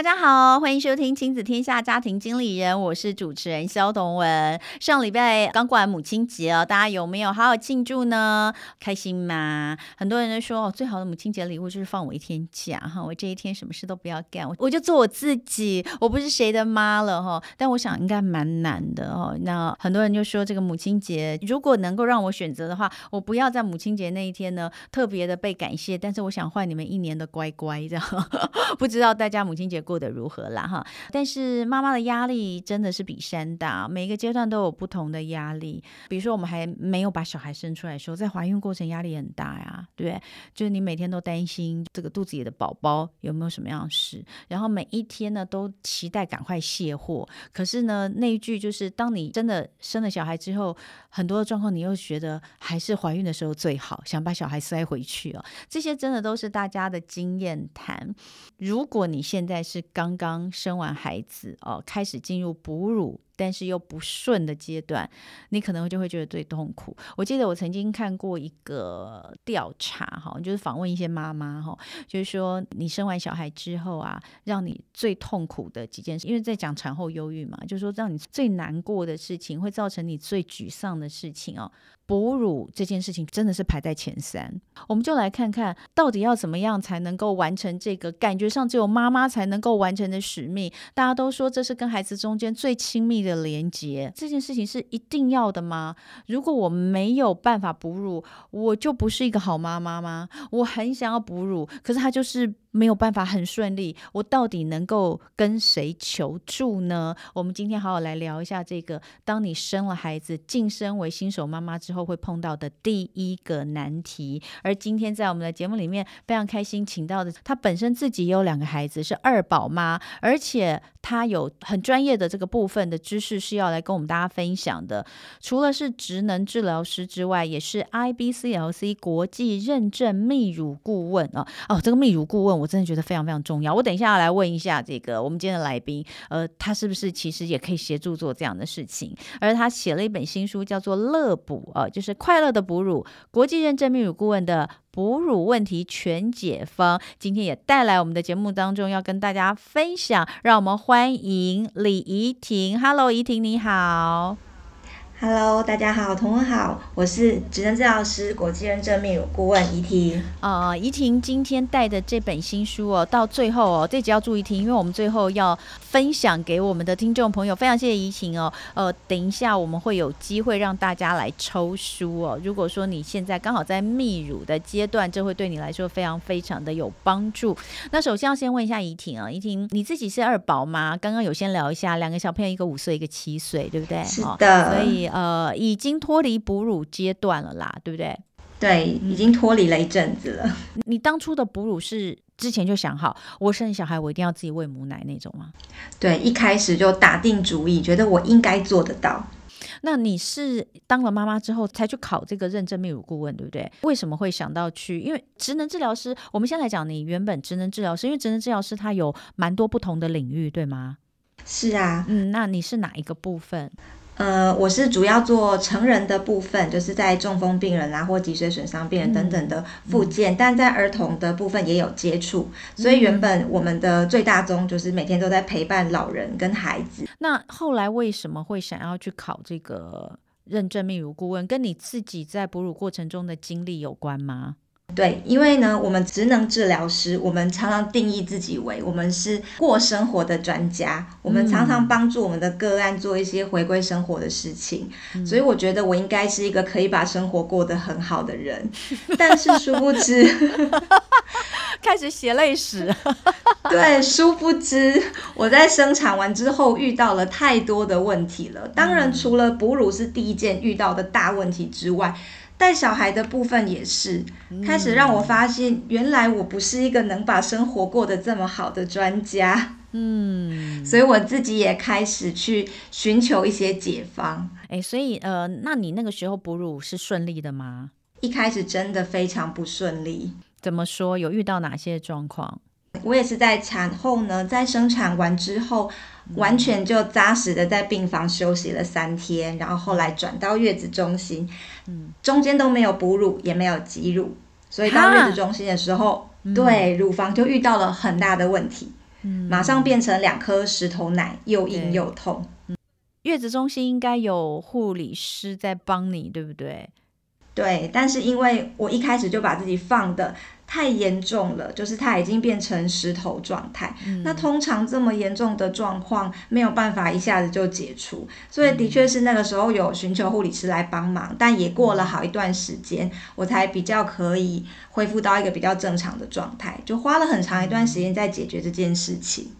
大家好，欢迎收听亲子天下家庭经理人，我是主持人萧同文。上礼拜刚过完母亲节哦，大家有没有好好庆祝呢？开心吗？很多人都说哦，最好的母亲节礼物就是放我一天假哈，我这一天什么事都不要干，我我就做我自己，我不是谁的妈了哈。但我想应该蛮难的哦。那很多人就说这个母亲节，如果能够让我选择的话，我不要在母亲节那一天呢特别的被感谢，但是我想换你们一年的乖乖这样。不知道大家母亲节过得如何啦哈？但是妈妈的压力真的是比山大，每一个阶段都有不同的压力。比如说我们还没有把小孩生出来的时候，在怀孕过程压力很大呀，对不对？就是你每天都担心这个肚子里的宝宝有没有什么样的事，然后每一天呢都期待赶快卸货。可是呢，那一句就是当你真的生了小孩之后，很多的状况你又觉得还是怀孕的时候最好，想把小孩塞回去哦。这些真的都是大家的经验谈。如果你现在是刚刚生完孩子哦，开始进入哺乳，但是又不顺的阶段，你可能就会觉得最痛苦。我记得我曾经看过一个调查哈，就是访问一些妈妈哈，就是说你生完小孩之后啊，让你最痛苦的几件事，因为在讲产后忧郁嘛，就是说让你最难过的事情，会造成你最沮丧的事情哦。哺乳这件事情真的是排在前三，我们就来看看到底要怎么样才能够完成这个感觉上只有妈妈才能够完成的使命。大家都说这是跟孩子中间最亲密的的连接，这件事情是一定要的吗？如果我没有办法哺乳，我就不是一个好妈妈吗？我很想要哺乳，可是他就是。没有办法很顺利，我到底能够跟谁求助呢？我们今天好好来聊一下这个，当你生了孩子，晋升为新手妈妈之后会碰到的第一个难题。而今天在我们的节目里面，非常开心请到的，她本身自己也有两个孩子，是二宝妈，而且她有很专业的这个部分的知识是要来跟我们大家分享的。除了是职能治疗师之外，也是 IBCLC 国际认证泌乳顾问哦哦，这个泌乳顾问。我真的觉得非常非常重要。我等一下要来问一下这个我们今天的来宾，呃，他是不是其实也可以协助做这样的事情？而他写了一本新书，叫做《乐哺》，呃，就是快乐的哺乳，国际认证泌乳顾问的哺乳问题全解方。今天也带来我们的节目当中要跟大家分享，让我们欢迎李怡婷。Hello，怡婷你好。Hello，大家好，同文好，我是职能治疗师、国际认证泌乳顾问怡婷。呃，怡婷今天带的这本新书哦，到最后哦，这集要注意听，因为我们最后要分享给我们的听众朋友。非常谢谢怡婷哦。呃，等一下我们会有机会让大家来抽书哦。如果说你现在刚好在泌乳的阶段，这会对你来说非常非常的有帮助。那首先要先问一下怡婷啊，怡婷你自己是二宝吗？刚刚有先聊一下，两个小朋友，一个五岁，一个七岁，对不对？是的。哦，所以。呃，已经脱离哺乳阶段了啦，对不对？对，已经脱离了一阵子了。你当初的哺乳是之前就想好，我生小孩我一定要自己喂母奶那种吗？对，一开始就打定主意，觉得我应该做得到。那你是当了妈妈之后才去考这个认证泌乳顾问，对不对？为什么会想到去？因为职能治疗师，我们先来讲你原本职能治疗师，因为职能治疗师他有蛮多不同的领域，对吗？是啊，嗯，那你是哪一个部分？呃，我是主要做成人的部分，就是在中风病人啊或脊髓损伤病人等等的复健，嗯嗯、但在儿童的部分也有接触，所以原本我们的最大宗就是每天都在陪伴老人跟孩子。那后来为什么会想要去考这个认证泌乳顾问？跟你自己在哺乳过程中的经历有关吗？对，因为呢，我们职能治疗师，我们常常定义自己为我们是过生活的专家，我们常常帮助我们的个案做一些回归生活的事情，嗯、所以我觉得我应该是一个可以把生活过得很好的人，但是殊不知，开始写泪史，对，殊不知我在生产完之后遇到了太多的问题了，当然除了哺乳是第一件遇到的大问题之外。带小孩的部分也是，开始让我发现，原来我不是一个能把生活过得这么好的专家。嗯，所以我自己也开始去寻求一些解方。诶，所以呃，那你那个时候哺乳是顺利的吗？一开始真的非常不顺利。怎么说？有遇到哪些状况？我也是在产后呢，在生产完之后，完全就扎实的在病房休息了三天，然后后来转到月子中心，嗯，中间都没有哺乳，也没有挤乳，所以到月子中心的时候，对，乳房就遇到了很大的问题，嗯，马上变成两颗石头奶，又硬又痛。月子中心应该有护理师在帮你，对不对？对，但是因为我一开始就把自己放的太严重了，就是它已经变成石头状态。嗯、那通常这么严重的状况没有办法一下子就解除，所以的确是那个时候有寻求护理师来帮忙，但也过了好一段时间，我才比较可以恢复到一个比较正常的状态，就花了很长一段时间在解决这件事情。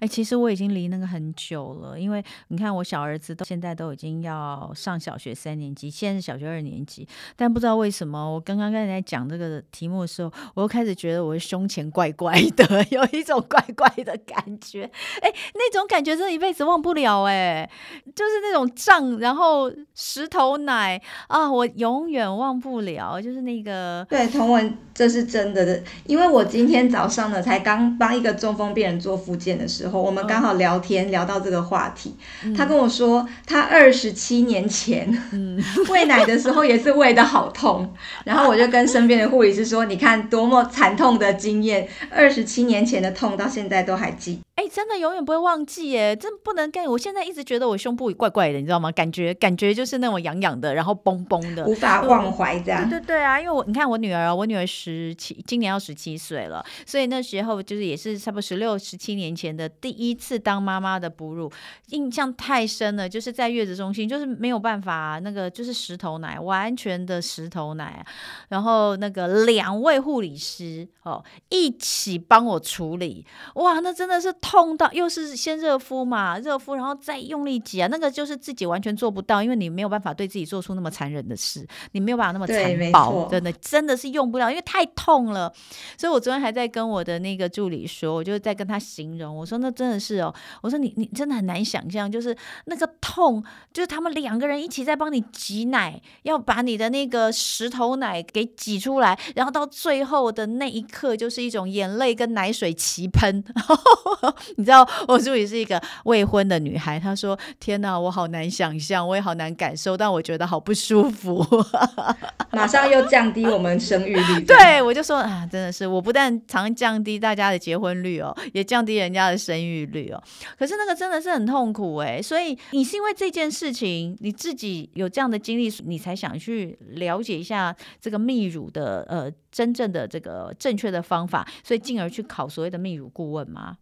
哎、其实我已经离那个很久了，因为你看我小儿子都现在都已经要上小学三年级，现在是小学二年级，但不知道为什么，我刚刚刚才讲这个题目的时候，我又开始觉得我的胸前怪怪的，有一种怪怪的感觉，哎、那种感觉真的一辈子忘不了、哎，就是那种胀，然后石头奶啊，我永远忘不了，就是那个，对，彤雯，这是真的的，因为我今天早上呢，才刚帮一个中风病人做复健。的时候，我们刚好聊天、oh. 聊到这个话题，嗯、他跟我说，他二十七年前、嗯、喂奶的时候也是喂得好痛，然后我就跟身边的护理师说，你看多么惨痛的经验，二十七年前的痛到现在都还记。哎、欸，真的永远不会忘记耶！真不能干。我现在一直觉得我胸部怪怪的，你知道吗？感觉感觉就是那种痒痒的，然后绷绷的，无法忘怀这样。对对对啊，因为我你看我女儿，我女儿十七，今年要十七岁了，所以那时候就是也是差不多十六、十七年前的第一次当妈妈的哺乳，印象太深了。就是在月子中心，就是没有办法，那个就是石头奶，完全的石头奶。然后那个两位护理师哦一起帮我处理，哇，那真的是。痛到又是先热敷嘛，热敷然后再用力挤啊，那个就是自己完全做不到，因为你没有办法对自己做出那么残忍的事，你没有办法那么残暴，真的真的是用不了，因为太痛了。所以我昨天还在跟我的那个助理说，我就在跟他形容，我说那真的是哦，我说你你真的很难想象，就是那个痛，就是他们两个人一起在帮你挤奶，要把你的那个石头奶给挤出来，然后到最后的那一刻，就是一种眼泪跟奶水齐喷。你知道我助理是一个未婚的女孩，她说：“天哪，我好难想象，我也好难感受，但我觉得好不舒服。”马上又降低我们生育率。对，我就说啊，真的是，我不但常降低大家的结婚率哦，也降低人家的生育率哦。可是那个真的是很痛苦哎，所以你是因为这件事情，你自己有这样的经历，你才想去了解一下这个泌乳的呃真正的这个正确的方法，所以进而去考所谓的泌乳顾问吗？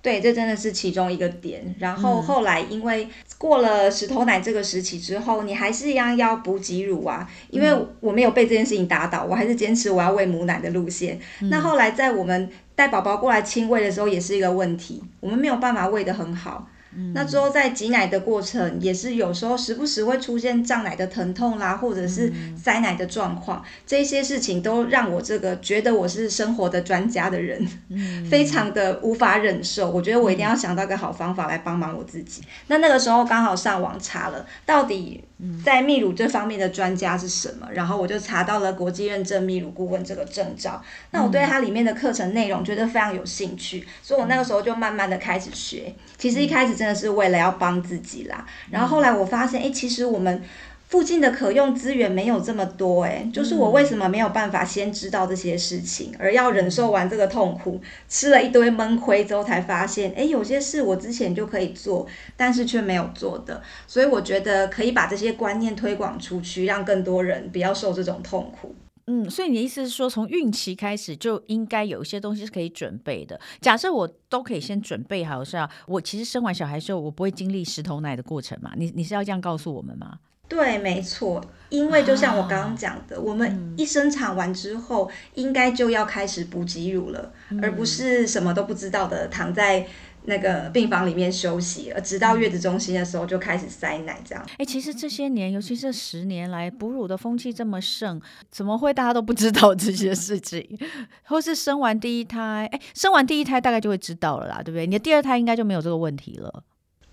对，这真的是其中一个点。然后后来，因为过了石头奶这个时期之后，你还是一样要补给乳啊。因为我没有被这件事情打倒，我还是坚持我要喂母奶的路线。嗯、那后来在我们带宝宝过来亲喂的时候，也是一个问题，我们没有办法喂得很好。那之后在挤奶的过程，也是有时候时不时会出现胀奶的疼痛啦，或者是塞奶的状况，这些事情都让我这个觉得我是生活的专家的人，非常的无法忍受。我觉得我一定要想到个好方法来帮忙我自己。那那个时候刚好上网查了，到底在泌乳这方面的专家是什么，然后我就查到了国际认证泌乳顾问这个证照。那我对它里面的课程内容觉得非常有兴趣，所以我那个时候就慢慢的开始学。其实一开始真的是为了要帮自己啦，然后后来我发现，哎，其实我们附近的可用资源没有这么多，哎，就是我为什么没有办法先知道这些事情，而要忍受完这个痛苦，吃了一堆闷亏之后才发现，哎，有些事我之前就可以做，但是却没有做的，所以我觉得可以把这些观念推广出去，让更多人不要受这种痛苦。嗯，所以你的意思是说，从孕期开始就应该有一些东西是可以准备的。假设我都可以先准备好，是啊，我其实生完小孩之后，我不会经历石头奶的过程嘛？你你是要这样告诉我们吗？对，没错，因为就像我刚刚讲的，啊、我们一生产完之后，嗯、应该就要开始补给乳了，嗯、而不是什么都不知道的躺在。那个病房里面休息了，直到月子中心的时候就开始塞奶，这样。哎、欸，其实这些年，尤其这十年来，哺乳的风气这么盛，怎么会大家都不知道这些事情？或是生完第一胎，哎、欸，生完第一胎大概就会知道了啦，对不对？你的第二胎应该就没有这个问题了。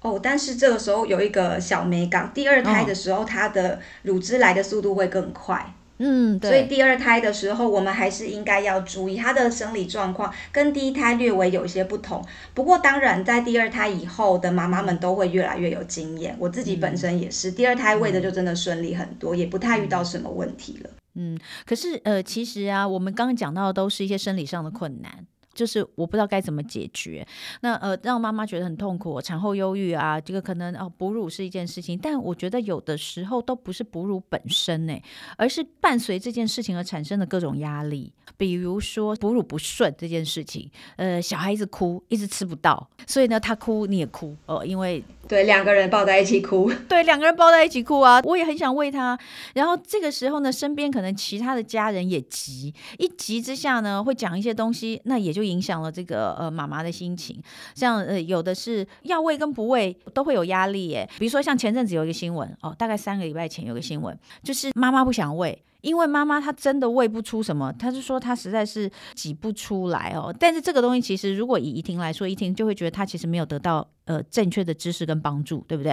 哦，但是这个时候有一个小美感，第二胎的时候，它的乳汁来的速度会更快。嗯，对。所以第二胎的时候，我们还是应该要注意她的生理状况，跟第一胎略微有一些不同。不过当然，在第二胎以后的妈妈们都会越来越有经验。我自己本身也是，嗯、第二胎喂的就真的顺利很多，也不太遇到什么问题了。嗯，可是呃，其实啊，我们刚刚讲到的都是一些生理上的困难。就是我不知道该怎么解决，那呃让妈妈觉得很痛苦，产后忧郁啊，这个可能哦哺乳是一件事情，但我觉得有的时候都不是哺乳本身呢，而是伴随这件事情而产生的各种压力，比如说哺乳不顺这件事情，呃小孩子哭，一直吃不到，所以呢他哭你也哭哦，因为。对，两个人抱在一起哭。对，两个人抱在一起哭啊！我也很想喂他。然后这个时候呢，身边可能其他的家人也急，一急之下呢，会讲一些东西，那也就影响了这个呃妈妈的心情。像呃有的是要喂跟不喂都会有压力耶。比如说像前阵子有一个新闻哦，大概三个礼拜前有个新闻，就是妈妈不想喂。因为妈妈她真的喂不出什么，她是说她实在是挤不出来哦。但是这个东西其实如果以怡婷来说，怡婷就会觉得她其实没有得到呃正确的知识跟帮助，对不对？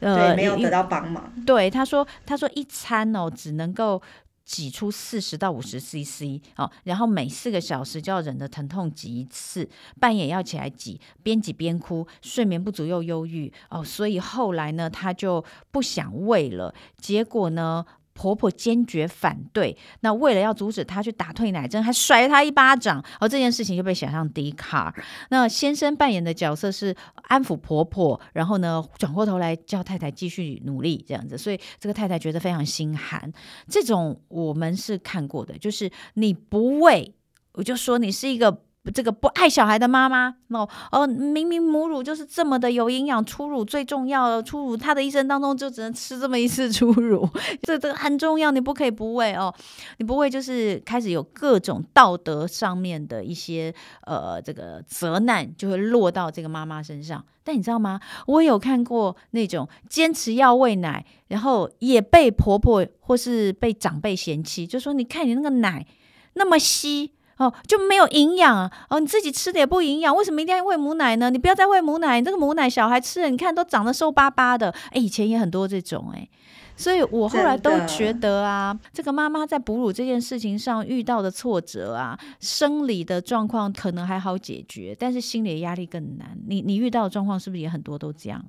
呃，对，没有得到帮忙。对，她说她说一餐哦只能够挤出四十到五十 CC 哦，然后每四个小时就要忍着疼痛挤一次，半夜要起来挤，边挤边哭，睡眠不足又忧郁哦，所以后来呢，她就不想喂了，结果呢。婆婆坚决反对，那为了要阻止她去打退奶针，还甩了她一巴掌，而这件事情就被写上 D 卡。那先生扮演的角色是安抚婆婆，然后呢转过头来叫太太继续努力，这样子，所以这个太太觉得非常心寒。这种我们是看过的，就是你不为，我就说你是一个。这个不爱小孩的妈妈，哦哦，明明母乳就是这么的有营养，初乳最重要，初乳她的一生当中就只能吃这么一次初乳，这这个很重要，你不可以不喂哦，你不喂就是开始有各种道德上面的一些呃这个责难就会落到这个妈妈身上。但你知道吗？我有看过那种坚持要喂奶，然后也被婆婆或是被长辈嫌弃，就说你看你那个奶那么稀。哦，就没有营养哦，你自己吃的也不营养，为什么一定要喂母奶呢？你不要再喂母奶，你这个母奶小孩吃了，你看都长得瘦巴巴的。哎，以前也很多这种哎，所以我后来都觉得啊，这个妈妈在哺乳这件事情上遇到的挫折啊，生理的状况可能还好解决，但是心理的压力更难。你你遇到的状况是不是也很多都这样？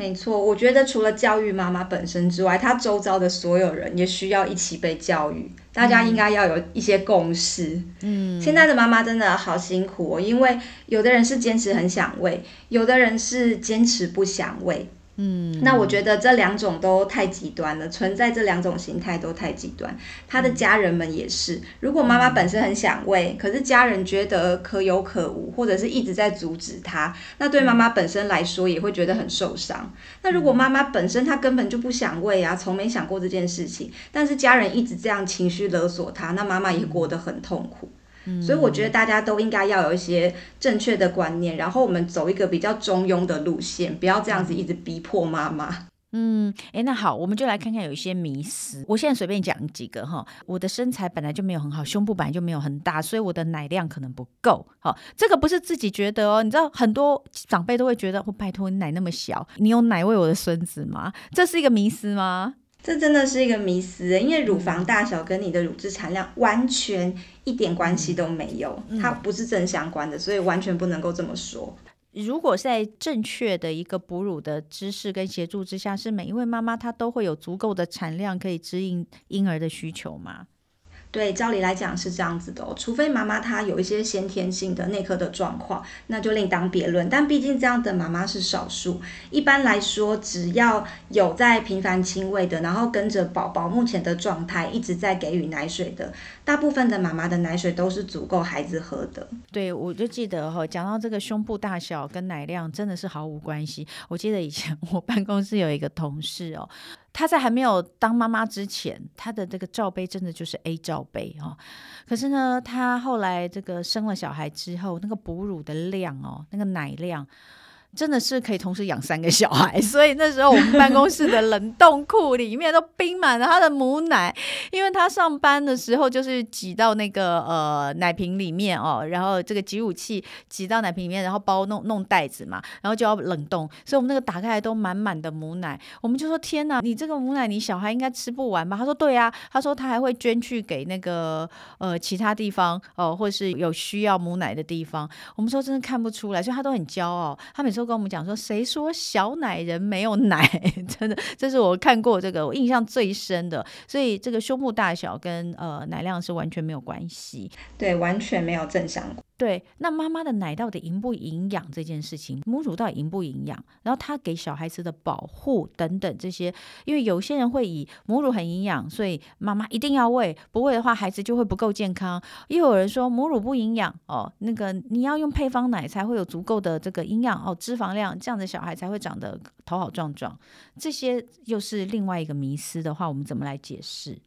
没错，我觉得除了教育妈妈本身之外，她周遭的所有人也需要一起被教育。大家应该要有一些共识。嗯，现在的妈妈真的好辛苦哦，因为有的人是坚持很想喂，有的人是坚持不想喂。嗯，那我觉得这两种都太极端了，存在这两种形态都太极端。他的家人们也是，如果妈妈本身很想喂，可是家人觉得可有可无，或者是一直在阻止他，那对妈妈本身来说也会觉得很受伤。那如果妈妈本身她根本就不想喂啊，从没想过这件事情，但是家人一直这样情绪勒索她，那妈妈也过得很痛苦。所以我觉得大家都应该要有一些正确的观念，然后我们走一个比较中庸的路线，不要这样子一直逼迫妈妈。嗯，诶，那好，我们就来看看有一些迷思。我现在随便讲几个哈。我的身材本来就没有很好，胸部本来就没有很大，所以我的奶量可能不够。好，这个不是自己觉得哦，你知道很多长辈都会觉得，哦，拜托你奶那么小，你有奶喂我的孙子吗？这是一个迷思吗？这真的是一个迷思，因为乳房大小跟你的乳汁产量完全一点关系都没有，它不是正相关的，所以完全不能够这么说。如果在正确的一个哺乳的知识跟协助之下，是每一位妈妈她都会有足够的产量可以支应婴儿的需求吗？对，照理来讲是这样子的哦，除非妈妈她有一些先天性的内科的状况，那就另当别论。但毕竟这样的妈妈是少数，一般来说，只要有在频繁亲喂的，然后跟着宝宝目前的状态一直在给予奶水的，大部分的妈妈的奶水都是足够孩子喝的。对，我就记得哈，讲到这个胸部大小跟奶量真的是毫无关系。我记得以前 我办公室有一个同事哦。她在还没有当妈妈之前，她的这个罩杯真的就是 A 罩杯哦。可是呢，她后来这个生了小孩之后，那个哺乳的量哦，那个奶量真的是可以同时养三个小孩，所以那时候我们办公室的冷冻库里面都冰满了他的母奶，因为他上班的时候就是挤到那个呃奶瓶里面哦，然后这个挤乳器挤到奶瓶里面，然后包弄弄袋子嘛，然后就要冷冻，所以我们那个打开来都满满的母奶，我们就说天哪，你这个母奶你小孩应该吃不完吧？他说对啊，他说他还会捐去给那个呃其他地方哦，或是有需要母奶的地方。我们说真的看不出来，所以他都很骄傲，他每次。都跟我们讲说，谁说小奶人没有奶？真的，这是我看过这个我印象最深的。所以这个胸部大小跟呃奶量是完全没有关系，对，完全没有正相关。对，那妈妈的奶到底营不营养这件事情，母乳到底营不营养？然后他给小孩子的保护等等这些，因为有些人会以母乳很营养，所以妈妈一定要喂，不喂的话孩子就会不够健康。又有人说母乳不营养哦，那个你要用配方奶才会有足够的这个营养哦，脂肪量这样的小孩才会长得头好壮壮。这些又是另外一个迷思的话，我们怎么来解释？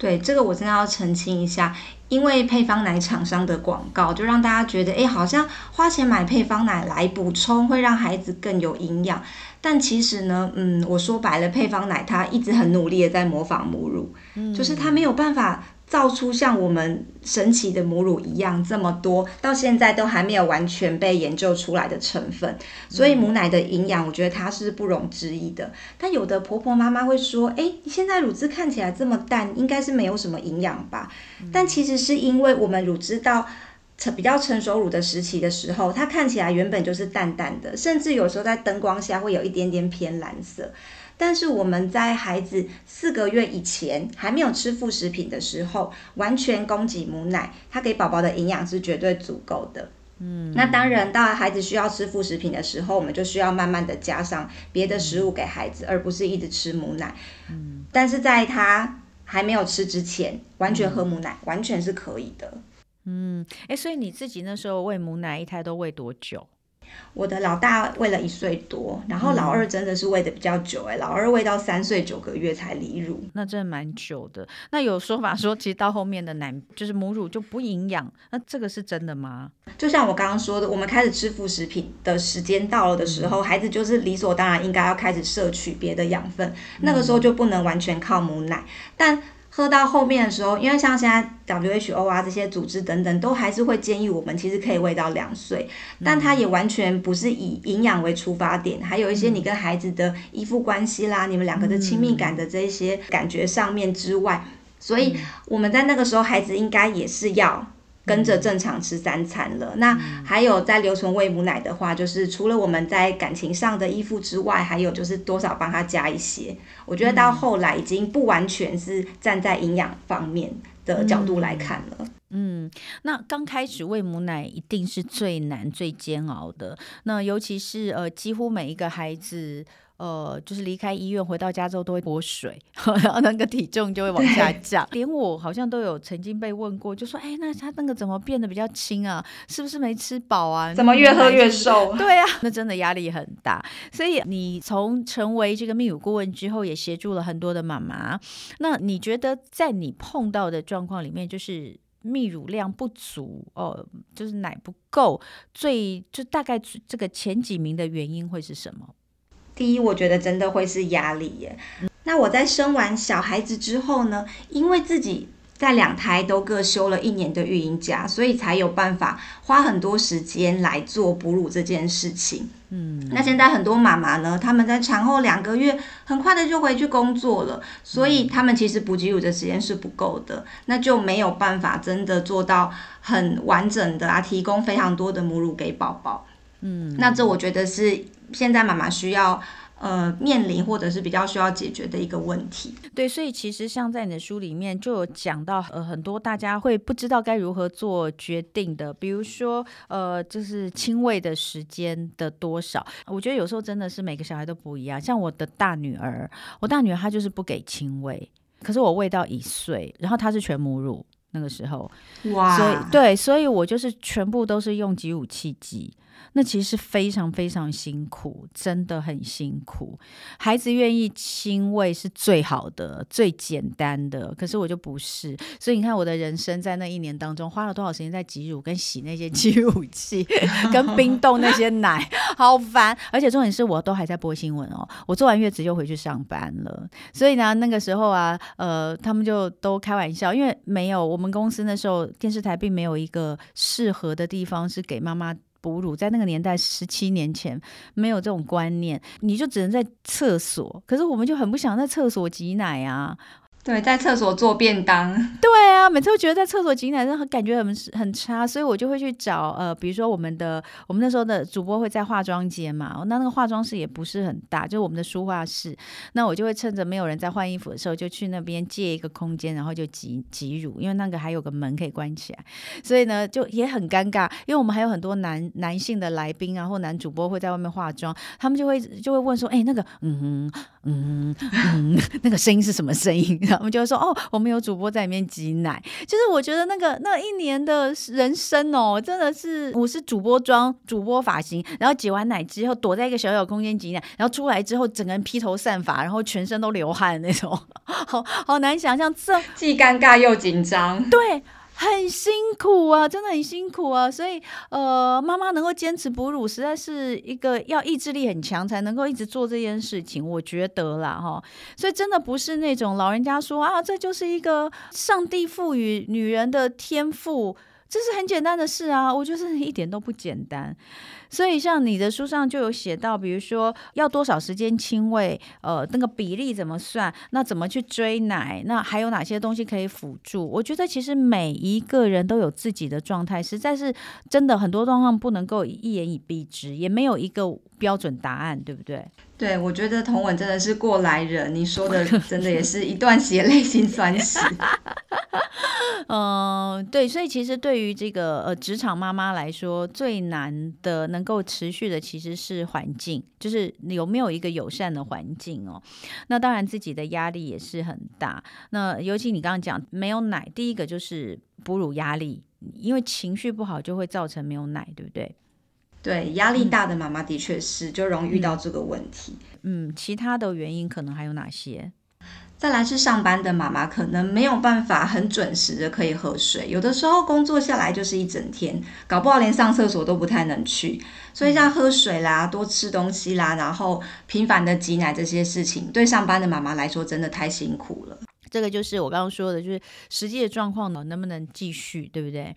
对，这个我真的要澄清一下，因为配方奶厂商的广告就让大家觉得，哎，好像花钱买配方奶来补充会让孩子更有营养。但其实呢，嗯，我说白了，配方奶它一直很努力的在模仿母乳，嗯，就是它没有办法。造出像我们神奇的母乳一样这么多，到现在都还没有完全被研究出来的成分，所以母奶的营养，我觉得它是不容置疑的。但有的婆婆妈妈会说：“诶，你现在乳汁看起来这么淡，应该是没有什么营养吧？”但其实是因为我们乳汁到成比较成熟乳的时期的时候，它看起来原本就是淡淡的，甚至有时候在灯光下会有一点点偏蓝色。但是我们在孩子四个月以前还没有吃副食品的时候，完全供给母奶，它给宝宝的营养是绝对足够的。嗯，那当然，到了孩子需要吃副食品的时候，我们就需要慢慢的加上别的食物给孩子，而不是一直吃母奶。嗯，但是在他还没有吃之前，完全喝母奶，完全是可以的。嗯，诶，所以你自己那时候喂母奶，一胎都喂多久？我的老大喂了一岁多，然后老二真的是喂的比较久哎、欸，嗯、老二喂到三岁九个月才离乳，那真的蛮久的。那有说法说，其实到后面的奶就是母乳就不营养，那这个是真的吗？就像我刚刚说的，我们开始吃副食品的时间到了的时候，嗯、孩子就是理所当然应该要开始摄取别的养分，嗯、那个时候就不能完全靠母奶，但。喝到后面的时候，因为像现在 WHO 啊这些组织等等，都还是会建议我们其实可以喂到两岁，但它也完全不是以营养为出发点，还有一些你跟孩子的依附关系啦，你们两个的亲密感的这些感觉上面之外，所以我们在那个时候，孩子应该也是要。跟着正常吃三餐了。那还有在留存喂母奶的话，就是除了我们在感情上的依附之外，还有就是多少帮他加一些。我觉得到后来已经不完全是站在营养方面的角度来看了。嗯，那刚开始喂母奶一定是最难、最煎熬的。那尤其是呃，几乎每一个孩子。呃，就是离开医院回到家之后都会脱水，然后那个体重就会往下 降。连我好像都有曾经被问过，就说：“哎，那他那个怎么变得比较轻啊？是不是没吃饱啊？怎么越喝越瘦？” 对啊，那真的压力很大。所以你从成为这个泌乳顾问之后，也协助了很多的妈妈。那你觉得在你碰到的状况里面，就是泌乳量不足哦，就是奶不够，最就大概这个前几名的原因会是什么？第一，我觉得真的会是压力耶。那我在生完小孩子之后呢，因为自己在两胎都各休了一年的育婴假，所以才有办法花很多时间来做哺乳这件事情。嗯，那现在很多妈妈呢，他们在产后两个月很快的就回去工作了，所以他们其实哺挤乳的时间是不够的，那就没有办法真的做到很完整的啊，提供非常多的母乳给宝宝。嗯，那这我觉得是。现在妈妈需要呃面临或者是比较需要解决的一个问题。对，所以其实像在你的书里面就有讲到呃很多大家会不知道该如何做决定的，比如说呃就是亲喂的时间的多少。我觉得有时候真的是每个小孩都不一样。像我的大女儿，我大女儿她就是不给亲喂，可是我喂到一岁，然后她是全母乳那个时候，哇，所以对，所以我就是全部都是用挤乳器挤。那其实是非常非常辛苦，真的很辛苦。孩子愿意亲喂是最好的、最简单的，可是我就不是。所以你看，我的人生在那一年当中花了多少时间在挤乳、跟洗那些 挤乳器、跟冰冻那些奶，好烦。而且重点是我都还在播新闻哦，我做完月子就回去上班了。所以呢，那个时候啊，呃，他们就都开玩笑，因为没有我们公司那时候电视台并没有一个适合的地方是给妈妈。哺乳在那个年代，十七年前没有这种观念，你就只能在厕所。可是我们就很不想在厕所挤奶啊。对，在厕所做便当。对啊，每次都觉得在厕所挤奶，真的感觉很很差，所以我就会去找呃，比如说我们的我们那时候的主播会在化妆间嘛，那那个化妆室也不是很大，就是我们的书画室。那我就会趁着没有人在换衣服的时候，就去那边借一个空间，然后就挤挤乳，因为那个还有个门可以关起来，所以呢就也很尴尬，因为我们还有很多男男性的来宾啊，或男主播会在外面化妆，他们就会就会问说，哎、那个嗯嗯嗯，那个声音是什么声音？我们就会说哦，我们有主播在里面挤奶，就是我觉得那个那一年的人生哦，真的是我是主播妆、主播发型，然后挤完奶之后躲在一个小小空间挤奶，然后出来之后整个人披头散发，然后全身都流汗那种，好好难想象，这既尴尬又紧张，对。很辛苦啊，真的很辛苦啊，所以呃，妈妈能够坚持哺乳，实在是一个要意志力很强才能够一直做这件事情，我觉得啦哈。所以真的不是那种老人家说啊，这就是一个上帝赋予女人的天赋，这是很简单的事啊，我觉得 一点都不简单。所以，像你的书上就有写到，比如说要多少时间亲喂，呃，那个比例怎么算？那怎么去追奶？那还有哪些东西可以辅助？我觉得其实每一个人都有自己的状态，实在是真的很多状况不能够一言以蔽之，也没有一个标准答案，对不对？对，我觉得童文真的是过来人，你说的 真的也是一段血泪心酸史。嗯，对，所以其实对于这个呃职场妈妈来说，最难的能够持续的其实是环境，就是有没有一个友善的环境哦。那当然自己的压力也是很大。那尤其你刚刚讲没有奶，第一个就是哺乳压力，因为情绪不好就会造成没有奶，对不对？对，压力大的妈妈的确是就容易遇到这个问题。嗯，嗯，其他的原因可能还有哪些？再来是上班的妈妈，可能没有办法很准时的可以喝水，有的时候工作下来就是一整天，搞不好连上厕所都不太能去。所以像喝水啦、多吃东西啦，然后频繁的挤奶这些事情，对上班的妈妈来说真的太辛苦了。这个就是我刚刚说的，就是实际的状况呢，能不能继续，对不对？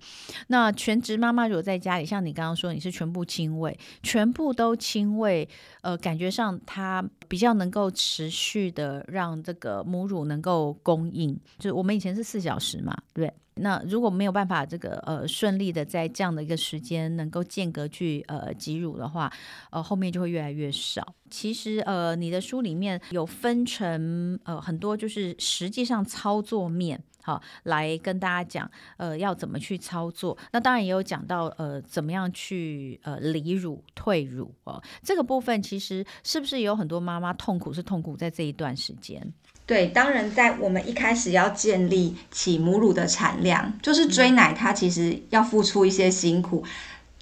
那全职妈妈如果在家里，像你刚刚说，你是全部亲喂，全部都亲喂，呃，感觉上它比较能够持续的让这个母乳能够供应，就是我们以前是四小时嘛，对不对？那如果没有办法这个呃顺利的在这样的一个时间能够间隔去呃挤乳的话，呃后面就会越来越少。其实呃你的书里面有分成呃很多就是实际上操作面，好来跟大家讲呃要怎么去操作。那当然也有讲到呃怎么样去呃离乳退乳哦，这个部分其实是不是有很多妈妈痛苦是痛苦在这一段时间？对，当然，在我们一开始要建立起母乳的产量，就是追奶，它其实要付出一些辛苦。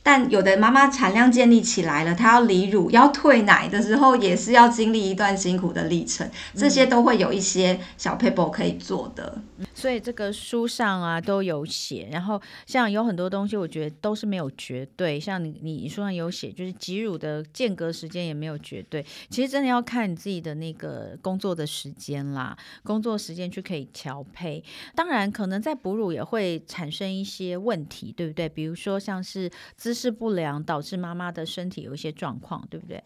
但有的妈妈产量建立起来了，她要离乳、要退奶的时候，也是要经历一段辛苦的历程。这些都会有一些小撇步可以做的。所以这个书上啊都有写，然后像有很多东西，我觉得都是没有绝对。像你你书上有写，就是挤乳的间隔时间也没有绝对。其实真的要看你自己的那个工作的时间啦，工作时间去可以调配。当然，可能在哺乳也会产生一些问题，对不对？比如说像是姿势不良导致妈妈的身体有一些状况，对不对？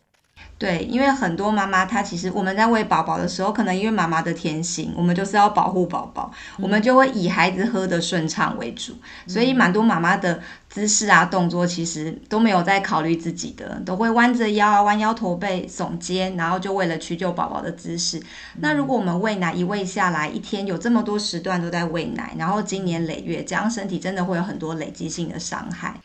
对，因为很多妈妈她其实我们在喂宝宝的时候，可能因为妈妈的天性，我们就是要保护宝宝，嗯、我们就会以孩子喝的顺畅为主，所以蛮多妈妈的姿势啊动作其实都没有在考虑自己的，都会弯着腰啊，弯腰驼背、耸肩，然后就为了去救宝宝的姿势。嗯、那如果我们喂奶一喂下来，一天有这么多时段都在喂奶，然后经年累月，这样身体真的会有很多累积性的伤害。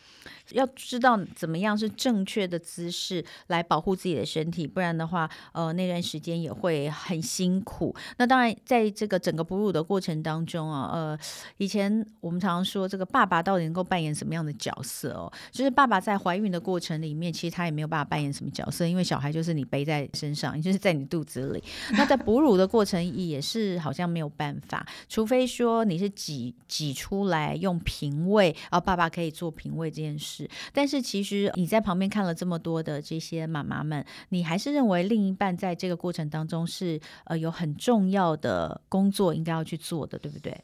要知道怎么样是正确的姿势来保护自己的身体，不然的话，呃，那段时间也会很辛苦。那当然，在这个整个哺乳的过程当中啊，呃，以前我们常常说，这个爸爸到底能够扮演什么样的角色哦？就是爸爸在怀孕的过程里面，其实他也没有办法扮演什么角色，因为小孩就是你背在身上，就是在你肚子里。那在哺乳的过程也是好像没有办法，除非说你是挤挤出来用瓶喂，然后爸爸可以做瓶喂这件事。但是其实你在旁边看了这么多的这些妈妈们，你还是认为另一半在这个过程当中是呃有很重要的工作应该要去做的，对不对？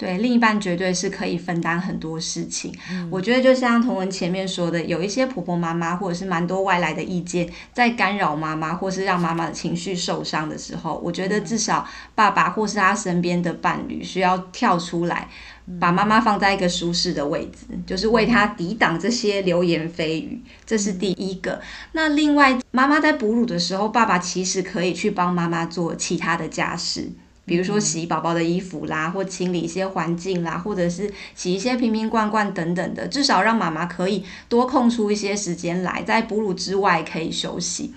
对，另一半绝对是可以分担很多事情。嗯、我觉得就像彤文前面说的，有一些婆婆妈妈或者是蛮多外来的意见在干扰妈妈，或是让妈妈的情绪受伤的时候，我觉得至少爸爸或是他身边的伴侣需要跳出来，把妈妈放在一个舒适的位置，就是为她抵挡这些流言蜚语。这是第一个。那另外，妈妈在哺乳的时候，爸爸其实可以去帮妈妈做其他的家事。比如说洗宝宝的衣服啦，或清理一些环境啦，或者是洗一些瓶瓶罐罐等等的，至少让妈妈可以多空出一些时间来，在哺乳之外可以休息。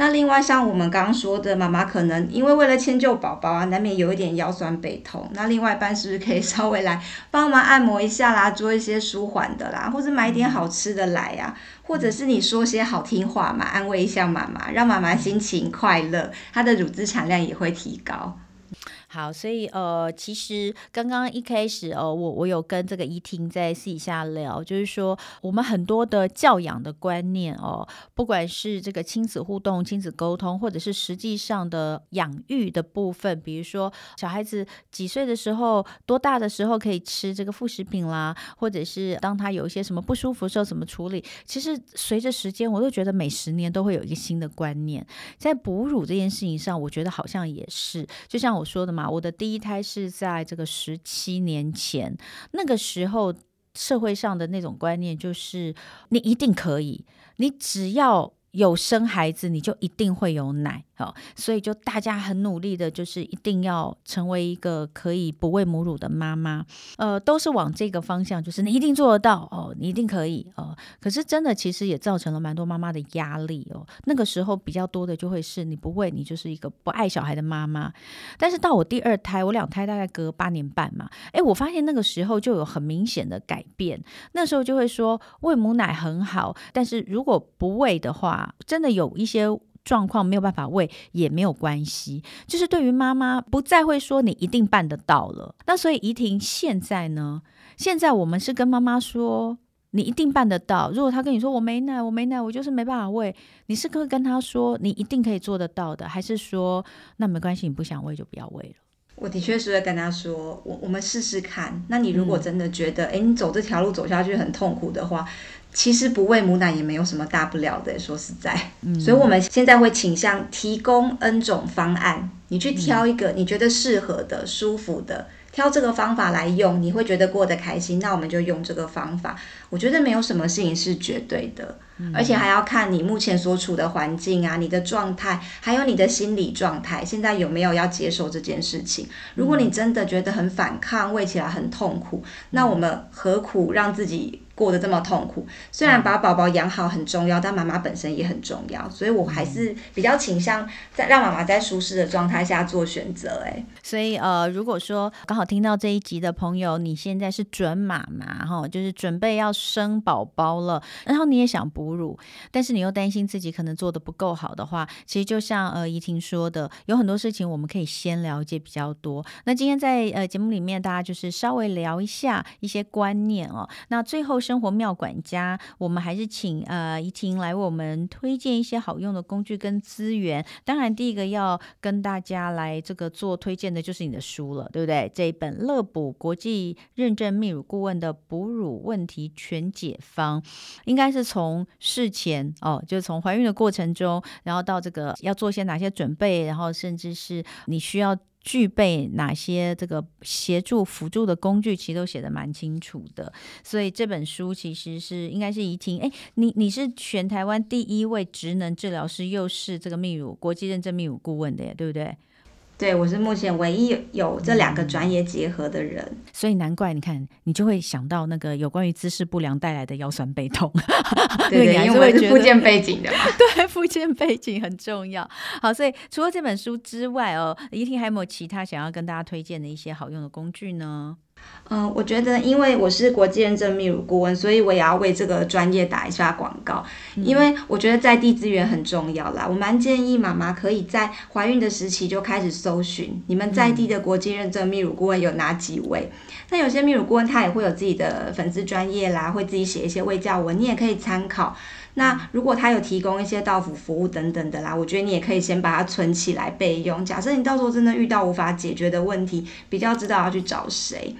那另外像我们刚刚说的，妈妈可能因为为了迁就宝宝啊，难免有一点腰酸背痛，那另外一半是不是可以稍微来帮忙按摩一下啦，做一些舒缓的啦，或者买一点好吃的来呀，或者是你说些好听话嘛，安慰一下妈妈，让妈妈心情快乐，她的乳汁产量也会提高。好，所以呃，其实刚刚一开始哦，我我有跟这个怡婷在私底下聊，就是说我们很多的教养的观念哦，不管是这个亲子互动、亲子沟通，或者是实际上的养育的部分，比如说小孩子几岁的时候、多大的时候可以吃这个副食品啦，或者是当他有一些什么不舒服的时候怎么处理，其实随着时间，我都觉得每十年都会有一个新的观念，在哺乳这件事情上，我觉得好像也是，就像我说的。我的第一胎是在这个十七年前，那个时候社会上的那种观念就是，你一定可以，你只要有生孩子，你就一定会有奶。哦，所以就大家很努力的，就是一定要成为一个可以不喂母乳的妈妈，呃，都是往这个方向，就是你一定做得到哦，你一定可以哦。可是真的，其实也造成了蛮多妈妈的压力哦。那个时候比较多的就会是你不喂，你就是一个不爱小孩的妈妈。但是到我第二胎，我两胎大概隔八年半嘛，诶，我发现那个时候就有很明显的改变。那时候就会说喂母奶很好，但是如果不喂的话，真的有一些。状况没有办法喂也没有关系，就是对于妈妈不再会说你一定办得到了。那所以怡婷现在呢？现在我们是跟妈妈说你一定办得到。如果她跟你说我没奶，我没奶，我就是没办法喂，你是可以跟她说你一定可以做得到的，还是说那没关系，你不想喂就不要喂了？我的确是会跟她说，我我们试试看。那你如果真的觉得，哎、嗯，你走这条路走下去很痛苦的话。其实不喂母奶也没有什么大不了的，说实在，嗯，所以我们现在会倾向提供 N 种方案，你去挑一个你觉得适合的、舒服的，挑这个方法来用，你会觉得过得开心，那我们就用这个方法。我觉得没有什么事情是绝对的，而且还要看你目前所处的环境啊，你的状态，还有你的心理状态，现在有没有要接受这件事情。如果你真的觉得很反抗，喂起来很痛苦，那我们何苦让自己过得这么痛苦，虽然把宝宝养好很重要，但妈妈本身也很重要，所以我还是比较倾向在让妈妈在舒适的状态下做选择。哎，所以呃，如果说刚好听到这一集的朋友，你现在是准妈妈哈，就是准备要生宝宝了，然后你也想哺乳，但是你又担心自己可能做得不够好的话，其实就像呃怡婷说的，有很多事情我们可以先了解比较多。那今天在呃节目里面，大家就是稍微聊一下一些观念哦，那最后。生活妙管家，我们还是请呃怡婷来为我们推荐一些好用的工具跟资源。当然，第一个要跟大家来这个做推荐的就是你的书了，对不对？这一本乐哺国际认证泌乳顾问的哺乳问题全解方，应该是从事前哦，就是从怀孕的过程中，然后到这个要做些哪些准备，然后甚至是你需要。具备哪些这个协助辅助的工具，其实都写的蛮清楚的。所以这本书其实是应该是怡婷，哎，你你是全台湾第一位职能治疗师，又是这个泌乳国际认证泌乳顾问的耶，对不对？对，我是目前唯一有这两个专业结合的人。嗯，所以难怪你看，你就会想到那个有关于姿势不良带来的腰酸背痛。对，对，因为我是附件背景的嘛。对，附件背景很重要。好，所以除了这本书之外哦，一婷还有没有其他想要跟大家推荐的一些好用的工具呢？嗯，我觉得因为我是国际认证泌乳顾问，所以我也要为这个专业打一下广告。因为我觉得在地资源很重要啦，我蛮建议妈妈可以在怀孕的时期就开始搜寻你们在地的国际认证泌乳顾问有哪几位。那有些泌乳顾问他也会有自己的粉丝专业啦，会自己写一些卫教文，你也可以参考。那如果他有提供一些到府服务等等的啦，我觉得你也可以先把它存起来备用。假设你到时候真的遇到无法解决的问题，比较知道要去找谁。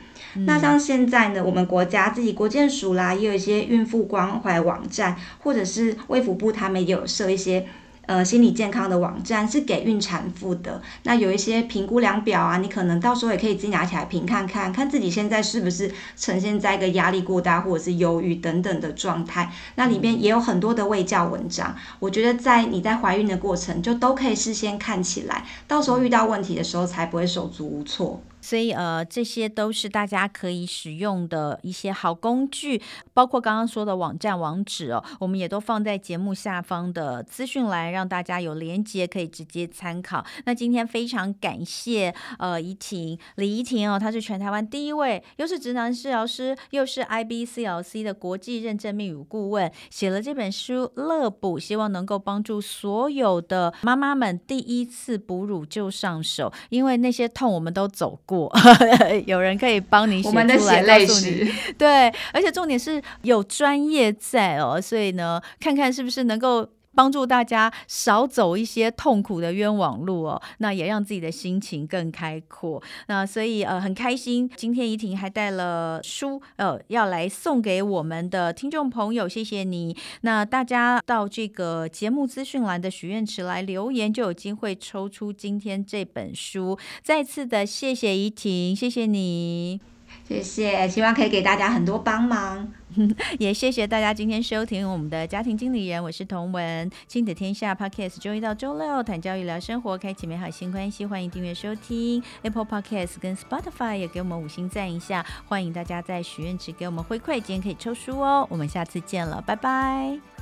那像现在呢，我们国家自己国健署啦，也有一些孕妇关怀网站，或者是卫福部他们也有设一些。呃，心理健康的网站是给孕产妇的。那有一些评估量表啊，你可能到时候也可以自己拿起来评看看，看自己现在是不是呈现在一个压力过大或者是忧郁等等的状态。那里边也有很多的卫教文章，我觉得在你在怀孕的过程就都可以事先看起来，到时候遇到问题的时候才不会手足无措。所以呃，这些都是大家可以使用的一些好工具，包括刚刚说的网站网址哦，我们也都放在节目下方的资讯栏，让大家有连接可以直接参考。那今天非常感谢呃怡婷李怡婷哦，她是全台湾第一位，又是直男治疗师，又是 IBCLC 的国际认证泌乳顾问，写了这本书《乐哺》，希望能够帮助所有的妈妈们第一次哺乳就上手，因为那些痛我们都走过过。有人可以帮你写出来，告诉你，对，而且重点是有专业在哦，所以呢，看看是不是能够。帮助大家少走一些痛苦的冤枉路哦，那也让自己的心情更开阔。那所以呃很开心，今天怡婷还带了书呃要来送给我们的听众朋友，谢谢你。那大家到这个节目资讯栏的许愿池来留言，就有机会抽出今天这本书。再次的谢谢怡婷，谢谢你，谢谢，希望可以给大家很多帮忙。也谢谢大家今天收听我们的家庭经理人，我是童文，亲子天下 Podcast，周一到周六谈教育聊生活，开启美好新关系，欢迎订阅收听。Apple Podcast 跟 Spotify，也给我们五星赞一下，欢迎大家在许愿池给我们回馈，今天可以抽书哦，我们下次见了，拜拜。